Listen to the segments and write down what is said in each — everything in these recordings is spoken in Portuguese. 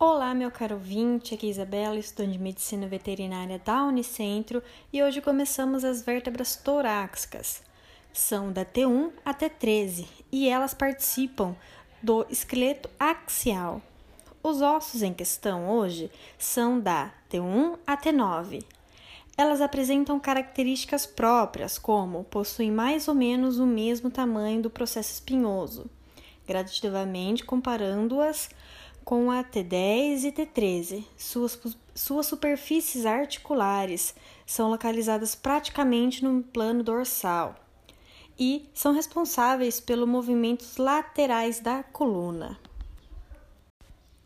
Olá, meu caro ouvinte, aqui é Isabela, estudante de Medicina Veterinária da Unicentro e hoje começamos as vértebras torácicas. São da T1 até T13 e elas participam do esqueleto axial. Os ossos em questão hoje são da T1 a T9. Elas apresentam características próprias, como possuem mais ou menos o mesmo tamanho do processo espinhoso, gradativamente comparando-as com a T10 e T13. Suas, suas superfícies articulares são localizadas praticamente no plano dorsal e são responsáveis pelos movimentos laterais da coluna.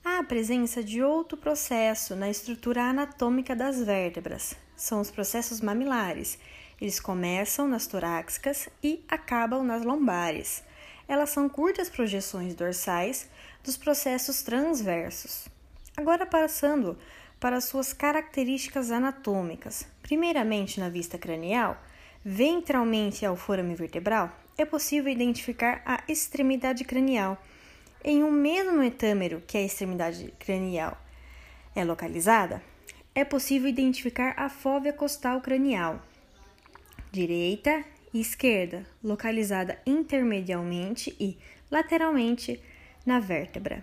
Há a presença de outro processo na estrutura anatômica das vértebras. São os processos mamilares. Eles começam nas torácicas e acabam nas lombares. Elas são curtas projeções dorsais dos processos transversos. Agora passando para suas características anatômicas. Primeiramente, na vista cranial, ventralmente ao forame vertebral, é possível identificar a extremidade cranial. Em um mesmo etâmero que a extremidade cranial é localizada, é possível identificar a fóvea costal cranial, direita esquerda, localizada intermedialmente e lateralmente na vértebra.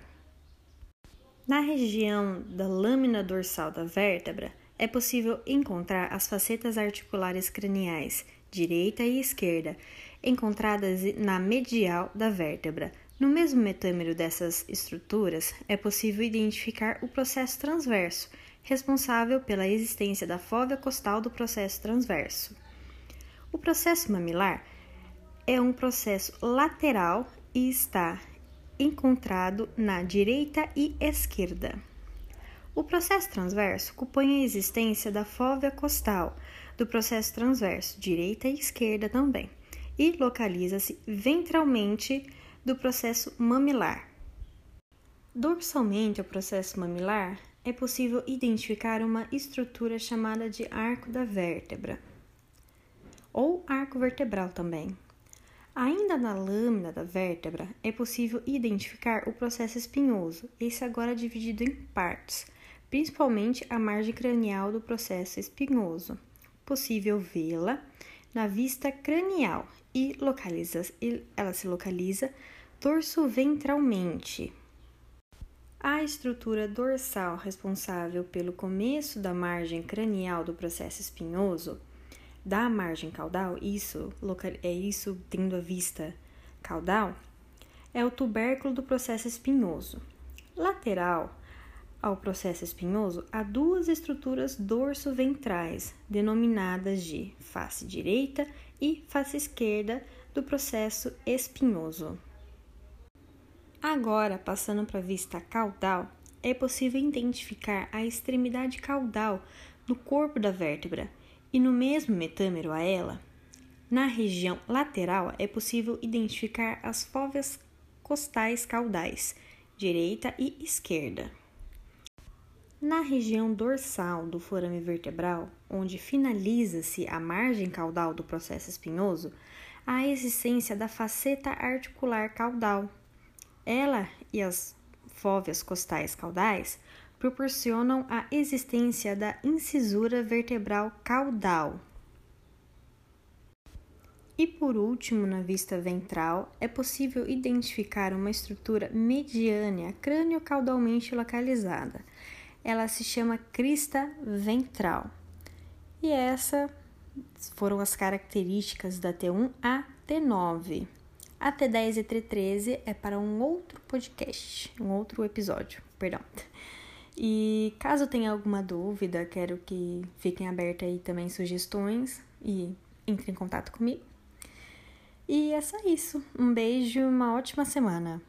Na região da lâmina dorsal da vértebra, é possível encontrar as facetas articulares craniais, direita e esquerda, encontradas na medial da vértebra. No mesmo metâmero dessas estruturas, é possível identificar o processo transverso, responsável pela existência da fóvea costal do processo transverso. O processo mamilar é um processo lateral e está encontrado na direita e esquerda. O processo transverso compõe a existência da fóvea costal do processo transverso, direita e esquerda também, e localiza-se ventralmente do processo mamilar. Dorsalmente ao processo mamilar, é possível identificar uma estrutura chamada de arco da vértebra, ou arco vertebral também. Ainda na lâmina da vértebra, é possível identificar o processo espinhoso, esse agora dividido em partes, principalmente a margem cranial do processo espinhoso. Possível vê-la na vista cranial e localiza, ela se localiza dorso-ventralmente. A estrutura dorsal responsável pelo começo da margem cranial do processo espinhoso da margem caudal, isso é isso tendo a vista caudal, é o tubérculo do processo espinhoso. Lateral ao processo espinhoso, há duas estruturas dorso-ventrais, denominadas de face direita e face esquerda do processo espinhoso. Agora, passando para a vista caudal, é possível identificar a extremidade caudal do corpo da vértebra, e no mesmo metâmero a ela, na região lateral é possível identificar as fóveas costais caudais, direita e esquerda. Na região dorsal do forame vertebral, onde finaliza-se a margem caudal do processo espinhoso, há a existência da faceta articular caudal. Ela e as fóveas costais caudais proporcionam a existência da incisura vertebral caudal. E por último, na vista ventral, é possível identificar uma estrutura mediana crânio-caudalmente localizada. Ela se chama crista ventral. E essas foram as características da T1 a T9. A T10 e T13 é para um outro podcast, um outro episódio, perdão. E caso tenha alguma dúvida, quero que fiquem abertas aí também sugestões e entre em contato comigo. E é só isso. Um beijo e uma ótima semana.